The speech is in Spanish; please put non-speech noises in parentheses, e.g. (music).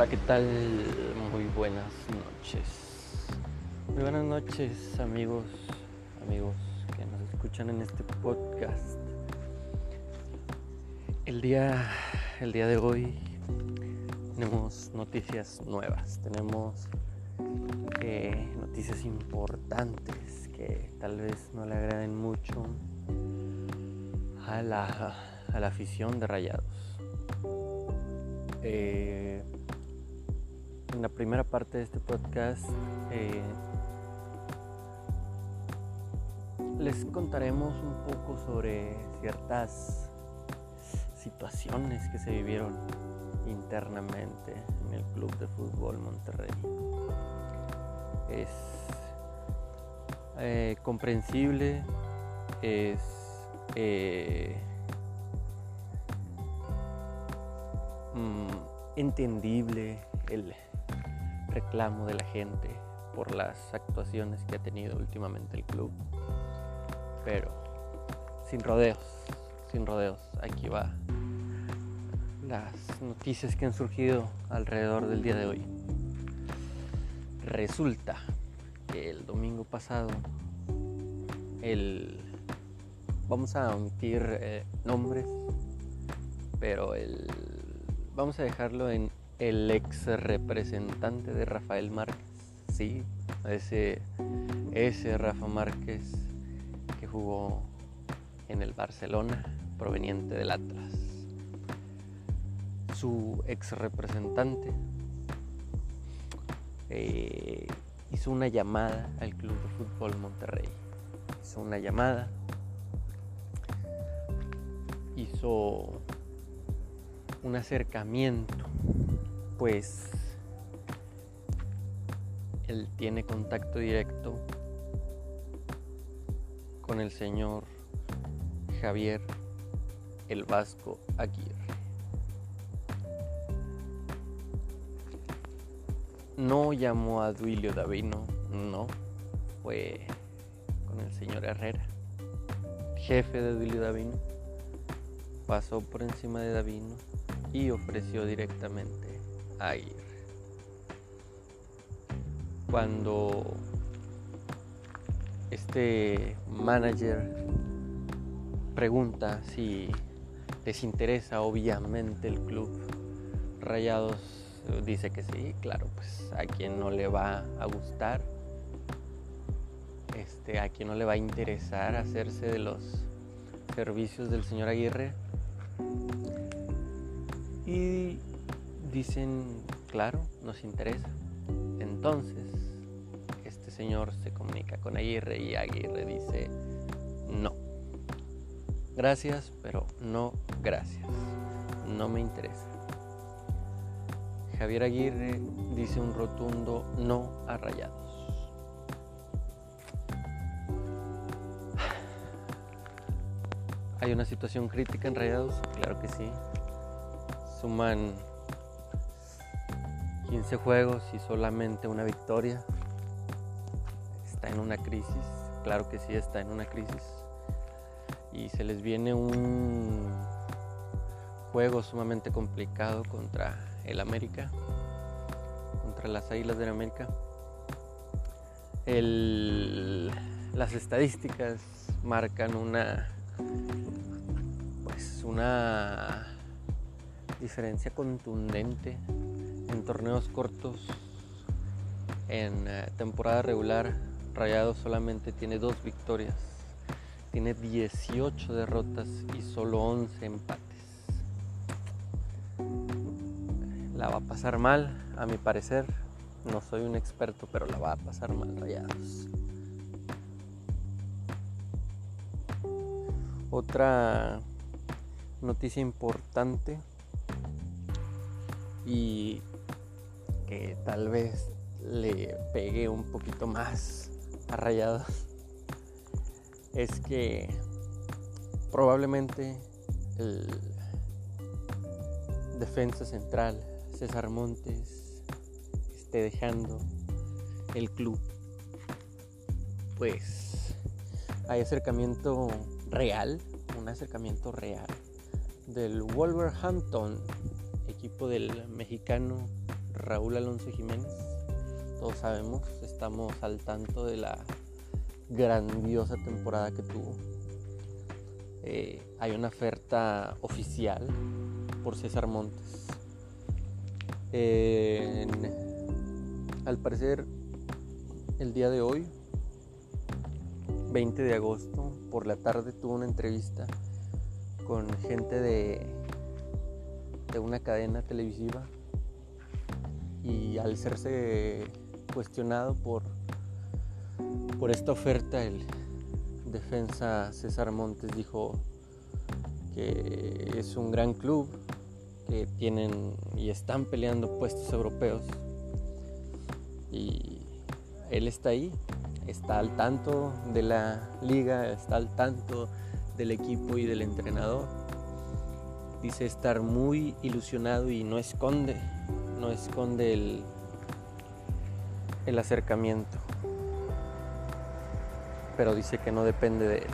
Hola, ¿qué tal? Muy buenas noches. Muy buenas noches, amigos, amigos que nos escuchan en este podcast. El día, el día de hoy tenemos noticias nuevas, tenemos eh, noticias importantes que tal vez no le agraden mucho a la, a la afición de Rayados. Eh, en la primera parte de este podcast eh, les contaremos un poco sobre ciertas situaciones que se vivieron internamente en el Club de Fútbol Monterrey. Es eh, comprensible, es eh, mm, entendible el reclamo de la gente por las actuaciones que ha tenido últimamente el club. Pero sin rodeos, sin rodeos, aquí va las noticias que han surgido alrededor del día de hoy. Resulta que el domingo pasado el vamos a omitir eh, nombres, pero el vamos a dejarlo en el ex representante de Rafael Márquez, sí, ese, ese Rafa Márquez que jugó en el Barcelona proveniente del Atlas. Su ex representante eh, hizo una llamada al Club de Fútbol Monterrey. Hizo una llamada, hizo un acercamiento pues él tiene contacto directo con el señor Javier el Vasco Aguirre. No llamó a Duilio Davino, no, fue con el señor Herrera, jefe de Duilio Davino, pasó por encima de Davino y ofreció directamente a ir. Cuando este manager pregunta si les interesa obviamente el club, Rayados dice que sí, claro, pues a quien no le va a gustar, este, a quien no le va a interesar hacerse de los servicios del señor Aguirre. Y dicen, claro, nos interesa. Entonces, este señor se comunica con Aguirre y Aguirre dice, no. Gracias, pero no gracias. No me interesa. Javier Aguirre dice un rotundo no a rayados. (sighs) ¿Hay una situación crítica en rayados? Claro que sí. Suman 15 juegos y solamente una victoria. Está en una crisis, claro que sí está en una crisis. Y se les viene un juego sumamente complicado contra el América, contra las Águilas del América. las estadísticas marcan una pues una diferencia contundente en torneos cortos, en eh, temporada regular, Rayado solamente tiene dos victorias, tiene 18 derrotas y solo 11 empates. La va a pasar mal, a mi parecer. No soy un experto, pero la va a pasar mal Rayados. Otra noticia importante y que tal vez le pegue un poquito más a rayados es que probablemente el defensa central César Montes esté dejando el club. Pues hay acercamiento real un acercamiento real del Wolverhampton equipo del mexicano Raúl Alonso Jiménez. Todos sabemos, estamos al tanto de la grandiosa temporada que tuvo. Eh, hay una oferta oficial por César Montes. al parecer, el día de hoy, 20 de agosto, por la tarde, tuvo una entrevista con gente de, de una cadena televisiva y al serse cuestionado por, por esta oferta, el defensa César Montes dijo que es un gran club, que tienen y están peleando puestos europeos y él está ahí, está al tanto de la liga, está al tanto del equipo y del entrenador. Dice estar muy ilusionado y no esconde, no esconde el, acercamiento. Pero dice que no depende de él.